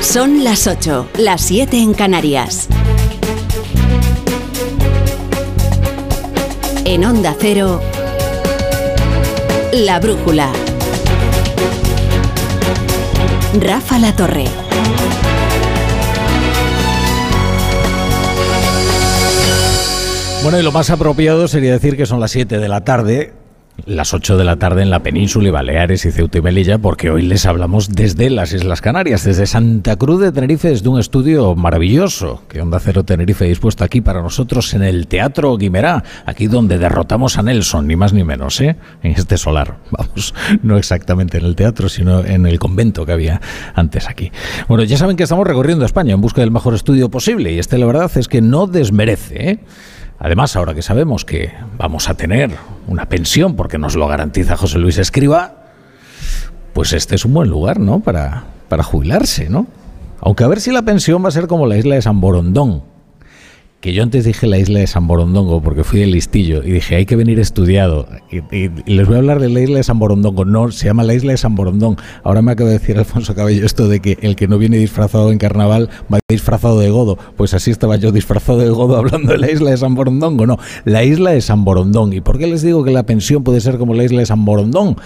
Son las 8, las 7 en Canarias. En Onda Cero, La Brújula. Rafa La Torre. Bueno, y lo más apropiado sería decir que son las 7 de la tarde, las 8 de la tarde en la península y Baleares y Ceuta y Melilla, porque hoy les hablamos desde las Islas Canarias, desde Santa Cruz de Tenerife, desde un estudio maravilloso que Onda Cero Tenerife dispuesto aquí para nosotros en el Teatro Guimerá, aquí donde derrotamos a Nelson, ni más ni menos, ¿eh? en este solar. Vamos, no exactamente en el teatro, sino en el convento que había antes aquí. Bueno, ya saben que estamos recorriendo España en busca del mejor estudio posible y este la verdad es que no desmerece, ¿eh? Además, ahora que sabemos que vamos a tener una pensión, porque nos lo garantiza José Luis Escriba, pues este es un buen lugar, ¿no? Para, para jubilarse, ¿no? Aunque a ver si la pensión va a ser como la isla de San Borondón, que yo antes dije la isla de San Borondongo porque fui del listillo y dije hay que venir estudiado y, y- y les voy a hablar de la isla de San Borondongo no, se llama la isla de San Borondón. Ahora me acaba de decir Alfonso Cabello esto de que el que no viene disfrazado en carnaval va disfrazado de godo. Pues así estaba yo disfrazado de godo hablando de la isla de San Borondongo no, la isla de San Borondón. ¿y por qué les digo que la pensión puede ser como la isla de San Borondón?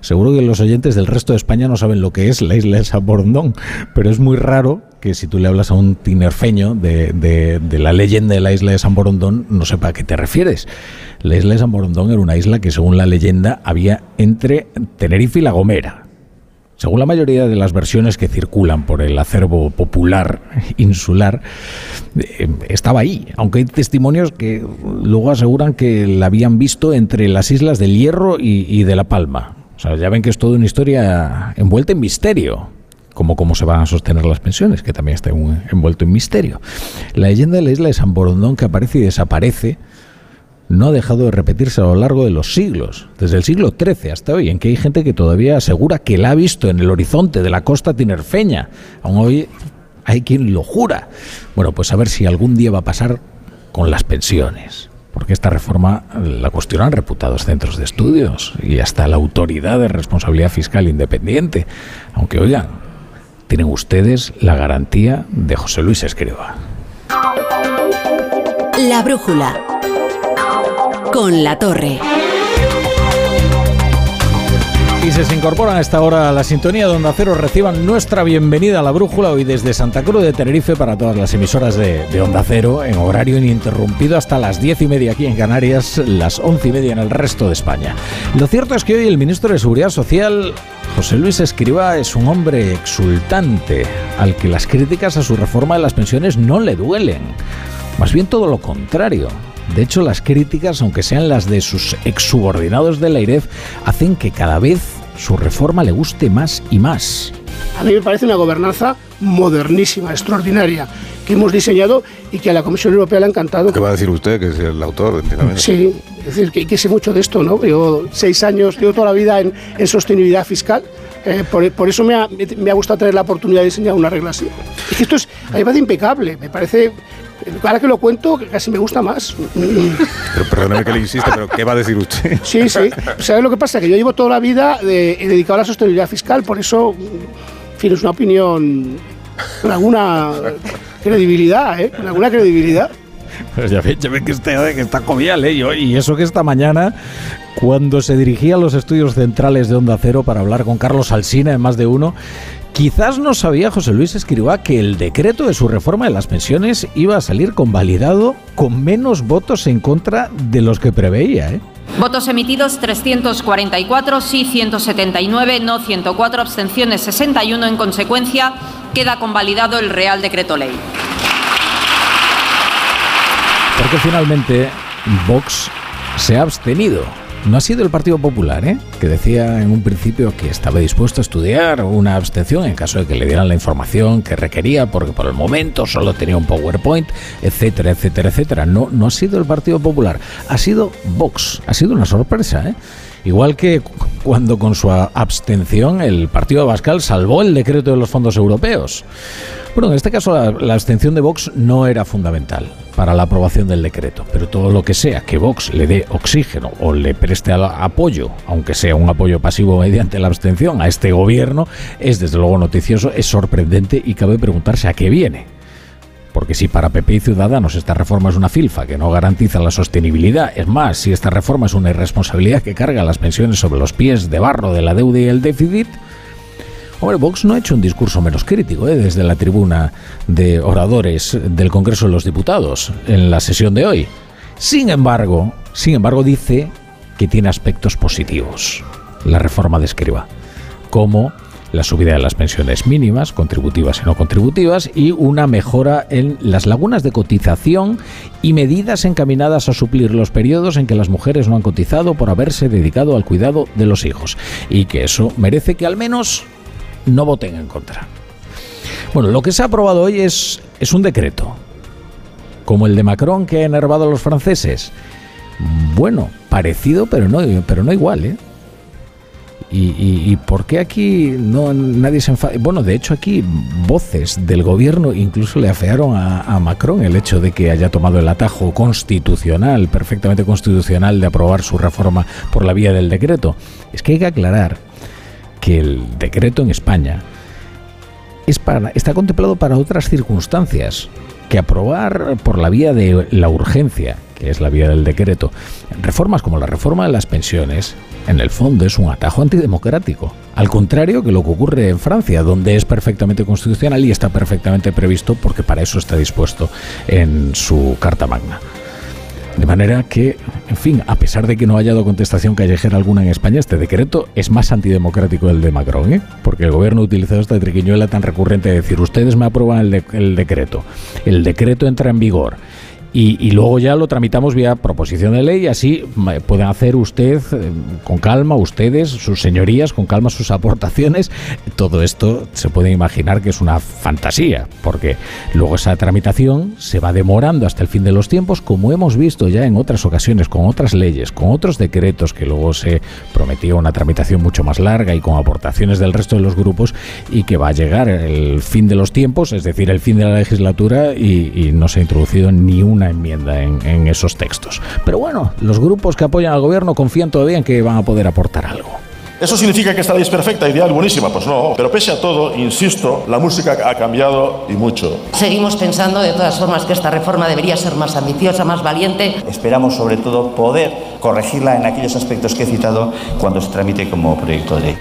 seguro que los oyentes del resto de España no saben lo que es la isla de San Borondón pero es muy raro que si tú le hablas a un tinerfeño de, de- la leyenda de la isla de San Borondón, no sepa a qué te refieres. La isla de San Borondón era una isla que, según la leyenda, había entre Tenerife y La Gomera. Según la mayoría de las versiones que circulan por el acervo popular insular, eh, estaba ahí, aunque hay testimonios que luego aseguran que la habían visto entre las islas del Hierro y, y de La Palma. O sea, ya ven que es toda una historia envuelta en misterio como cómo se van a sostener las pensiones, que también está en- envuelto en misterio. La leyenda de la isla de San Borondón que aparece y desaparece no ha dejado de repetirse a lo largo de los siglos, desde el siglo XIII hasta hoy, en que hay gente que todavía asegura que la ha visto en el horizonte de la costa tinerfeña. Aún hoy hay quien lo jura. Bueno, pues a ver si algún día va a pasar con las pensiones. Porque esta reforma la cuestionan reputados centros de estudios y hasta la autoridad de responsabilidad fiscal independiente. Aunque oigan, tienen ustedes la garantía de José Luis Escriba. La Brújula. Con La Torre. Y si se incorporan a esta hora a la sintonía de Onda Cero, reciban nuestra bienvenida a la Brújula hoy desde Santa Cruz de Tenerife para todas las emisoras de, de Onda Cero en horario ininterrumpido hasta las diez y media aquí en Canarias, las once y media en el resto de España. Lo cierto es que hoy el ministro de Seguridad Social, José Luis Escriba, es un hombre exultante al que las críticas a su reforma de las pensiones no le duelen. Más bien todo lo contrario. De hecho, las críticas, aunque sean las de sus exsubordinados de la IREF, hacen que cada vez su reforma le guste más y más. A mí me parece una gobernanza modernísima, extraordinaria, que hemos diseñado y que a la Comisión Europea le ha encantado. ¿Qué va a decir usted, que es el autor? Sí, es decir, que, que sé mucho de esto, ¿no? Llevo seis años, llevo toda la vida en, en sostenibilidad fiscal. eh, por, por eso me ha, me ha gustado tener la oportunidad de diseñar una regla así. Es que esto es, a mí me parece impecable, me parece, ahora que lo cuento, casi me gusta más. Pero perdóneme que le insiste, pero ¿qué va a decir usted? Sí, sí. ¿Sabes lo que pasa? Que yo llevo toda la vida de- dedicado a la sostenibilidad fiscal, por eso, en fin, es una opinión con alguna credibilidad, ¿eh? Con alguna credibilidad. Pues ya ven, ya ven que, está, que está jovial, ¿eh? Y eso que esta mañana, cuando se dirigía a los estudios centrales de Onda Cero para hablar con Carlos Alsina en más de uno, quizás no sabía José Luis Escribá que el decreto de su reforma de las pensiones iba a salir convalidado con menos votos en contra de los que preveía, ¿eh? Votos emitidos 344, sí 179, no 104, abstenciones 61. En consecuencia, queda convalidado el Real Decreto Ley. Porque finalmente Vox se ha abstenido. No ha sido el Partido Popular, ¿eh? que decía en un principio que estaba dispuesto a estudiar una abstención en caso de que le dieran la información que requería, porque por el momento solo tenía un PowerPoint, etcétera, etcétera, etcétera. No, no ha sido el Partido Popular, ha sido Vox. Ha sido una sorpresa, ¿eh? Igual que cuando con su abstención el Partido Bascal salvó el decreto de los fondos europeos. Bueno, en este caso la, la, abstención de Vox no era fundamental para la aprobación del decreto, pero todo lo que sea que Vox le dé oxígeno o le preste apoyo, aunque sea un apoyo pasivo mediante la abstención a este gobierno, es desde luego noticioso, es sorprendente y cabe preguntarse a qué viene. Porque si para PP y Ciudadanos esta reforma es una filfa que no garantiza la sostenibilidad, es más, si esta reforma es una irresponsabilidad que carga las pensiones sobre los pies de barro de la deuda y el déficit, Hombre, Vox no ha hecho un discurso menos crítico ¿eh? desde la tribuna de oradores del Congreso de los Diputados en la sesión de hoy. Sin embargo, sin embargo dice que tiene aspectos positivos la reforma de Escriba, como la subida de las pensiones mínimas, contributivas y no contributivas, y una mejora en las lagunas de cotización y medidas encaminadas a suplir los periodos en que las mujeres no han cotizado por haberse dedicado al cuidado de los hijos. Y que eso merece que al menos no voten en contra. Bueno, lo que se ha aprobado hoy es, es un decreto, como el de Macron que ha enervado a los franceses. Bueno, parecido, pero no, pero no igual, ¿eh? ¿Y, por qué aquí no nadie se enfada? Bueno, de hecho aquí voces del gobierno incluso le afearon a, a, Macron el hecho de que haya tomado el atajo constitucional, perfectamente constitucional, de aprobar su reforma por la vía del decreto. Es que hay que aclarar que el decreto en España es para, está contemplado para otras circunstancias que aprobar por la vía de la urgencia, es la vía del decreto, reformas como la reforma de las pensiones, en el fondo es un atajo antidemocrático. Al contrario que lo que ocurre en Francia, donde es perfectamente constitucional y está perfectamente previsto porque para eso está dispuesto en su Carta Magna. De manera que, en fin, a pesar de que no haya dado contestación callejera alguna en España, este decreto es más antidemocrático del de Macron, ¿eh? porque el gobierno ha utilizado esta triquiñuela tan recurrente de decir, ustedes me aprueban el, el decreto, el decreto entra en vigor y, luego ya lo tramitamos vía proposición de ley y así pueden hacer usted eh, con calma, ustedes, sus señorías, con calma sus aportaciones. Todo esto se puede imaginar que es una fantasía, porque luego esa tramitación se va demorando hasta el fin de los tiempos, como hemos visto ya en otras ocasiones, con otras leyes, con otros decretos que luego se prometía una tramitación mucho más larga y con aportaciones del resto de los grupos y que va a llegar el fin de los tiempos, es decir, el fin de la legislatura y, y no se ha introducido ni una enmienda en, esos textos. Pero bueno, los grupos que apoyan al gobierno confían todavía en que van a poder aportar algo. ¿Eso significa que esta ley es perfecta, ideal, buenísima? Pues no. Pero pese a todo, insisto, la música ha cambiado y mucho. Seguimos pensando, de todas formas, que esta reforma debería ser más ambiciosa, más valiente. Esperamos, sobre todo, poder corregirla en aquellos aspectos que he citado cuando se tramite como proyecto de ley.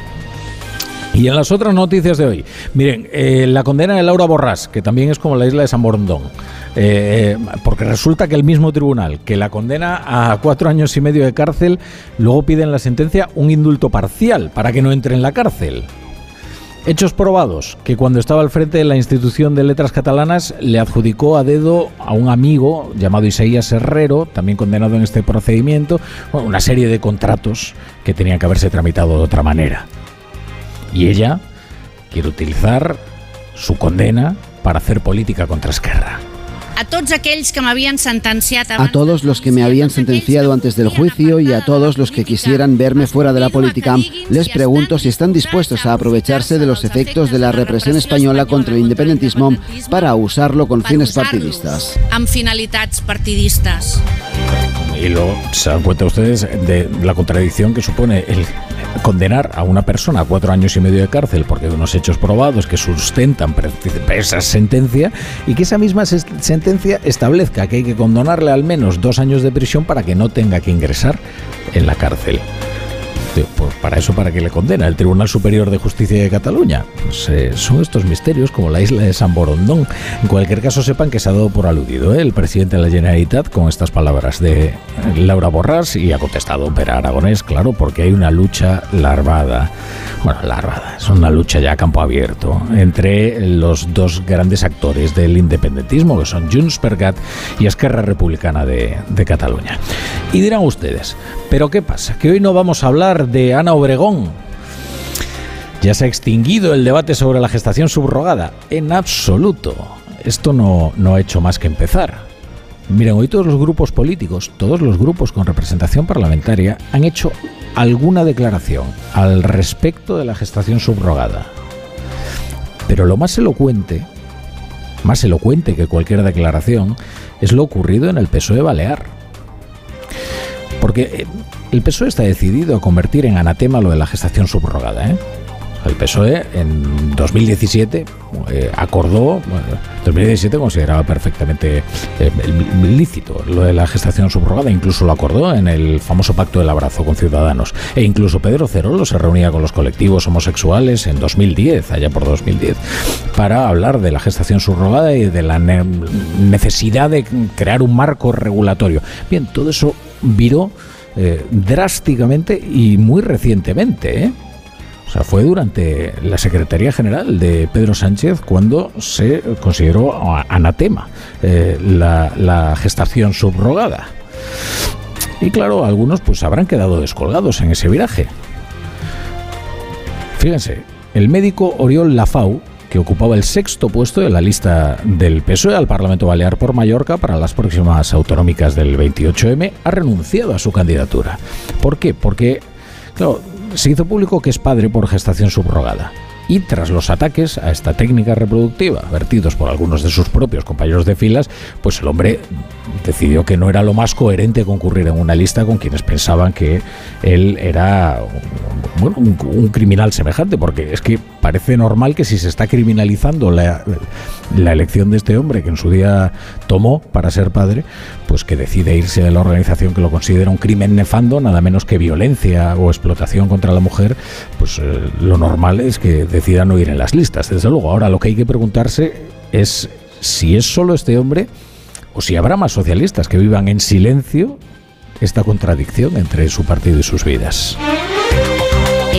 Y en las otras noticias de hoy, miren, eh, la condena de Laura Borrás, que también es como la isla de San Borondón, eh, porque resulta que el mismo tribunal que la condena a cuatro años y medio de cárcel, luego pide en la sentencia un indulto parcial para que no entre en la cárcel. Hechos probados, que cuando estaba al frente de la institución de letras catalanas le adjudicó a dedo a un amigo llamado Isaías Herrero, también condenado en este procedimiento, una serie de contratos que tenían que haberse tramitado de otra manera. Y ella quiere utilizar su condena para hacer política contra Esquerra. A todos aquellos que me habían sentenciado a todos los que me habían sentenciado antes del juicio y a todos los que quisieran verme fuera de la política, les pregunto si están dispuestos a aprovecharse de los efectos de la represión española contra el independentismo para usarlo con fines partidistas. Partidistas. Y luego se dan cuenta ustedes de la contradicción que supone el condenar a una persona a cuatro años y medio de cárcel porque de unos hechos probados que sustentan esa sentencia y que esa misma sentencia establezca que hay que condonarle al menos dos años de prisión para que no tenga que ingresar en la cárcel. Pues para eso, ¿para que le condena el Tribunal Superior de Justicia de Cataluña? Pues, eh, son estos misterios como la isla de San Borondón. En cualquier caso, sepan que se ha dado por aludido ¿eh? el presidente de la Generalitat con estas palabras de Laura Borrás y ha contestado Pera Aragonés, claro, porque hay una lucha larvada. Bueno, larvada, es una lucha ya a campo abierto entre los dos grandes actores del independentismo, que son Junts per y Esquerra Republicana de, de Cataluña. Y dirán ustedes, ¿pero qué pasa? Que hoy no vamos a hablar de Ana Obregón. Ya se ha extinguido el debate sobre la gestación subrogada. En absoluto. Esto no, no ha hecho más que empezar. Miren, hoy todos los grupos políticos, todos los grupos con representación parlamentaria, han hecho alguna declaración al respecto de la gestación subrogada. Pero lo más elocuente, más elocuente que cualquier declaración, es lo ocurrido en el PSOE Balear. Porque eh, el PSOE está decidido a convertir en anatema lo de la gestación subrogada. ¿eh? El PSOE en 2017 eh, acordó, bueno, 2017 consideraba perfectamente eh, lícito lo de la gestación subrogada, incluso lo acordó en el famoso pacto del abrazo con Ciudadanos. E incluso Pedro Cerolo se reunía con los colectivos homosexuales en 2010, allá por 2010, para hablar de la gestación subrogada y de la ne necesidad de crear un marco regulatorio. Bien, todo eso viró eh, drásticamente y muy recientemente, ¿eh? O sea, fue durante la Secretaría General de Pedro Sánchez cuando se consideró anatema eh, la, la, gestación subrogada. Y claro, algunos pues habrán quedado descolgados en ese viraje. Fíjense, el médico Oriol Lafau, que ocupaba el sexto puesto de la lista del PSOE al Parlamento Balear por Mallorca para las próximas autonómicas del 28M, ha renunciado a su candidatura. ¿Por qué? Porque, se hizo público que es padre por gestación subrogada. Y tras los ataques a esta técnica reproductiva, vertidos por algunos de sus propios compañeros de filas, pues el hombre decidió que no era lo más coherente concurrir en una lista con quienes pensaban que él era bueno, un criminal semejante, porque es que parece normal que si se está criminalizando la, elección de este hombre que en su día tomó para ser padre, pues que decide irse de la organización que lo considera un crimen nefando, nada menos que violencia o explotación contra la mujer, pues eh, lo normal es que decida no ir en las listas. Desde luego, ahora lo que hay que preguntarse es si es solo este hombre o si habrá más socialistas que vivan en silencio esta contradicción entre su partido y sus vidas.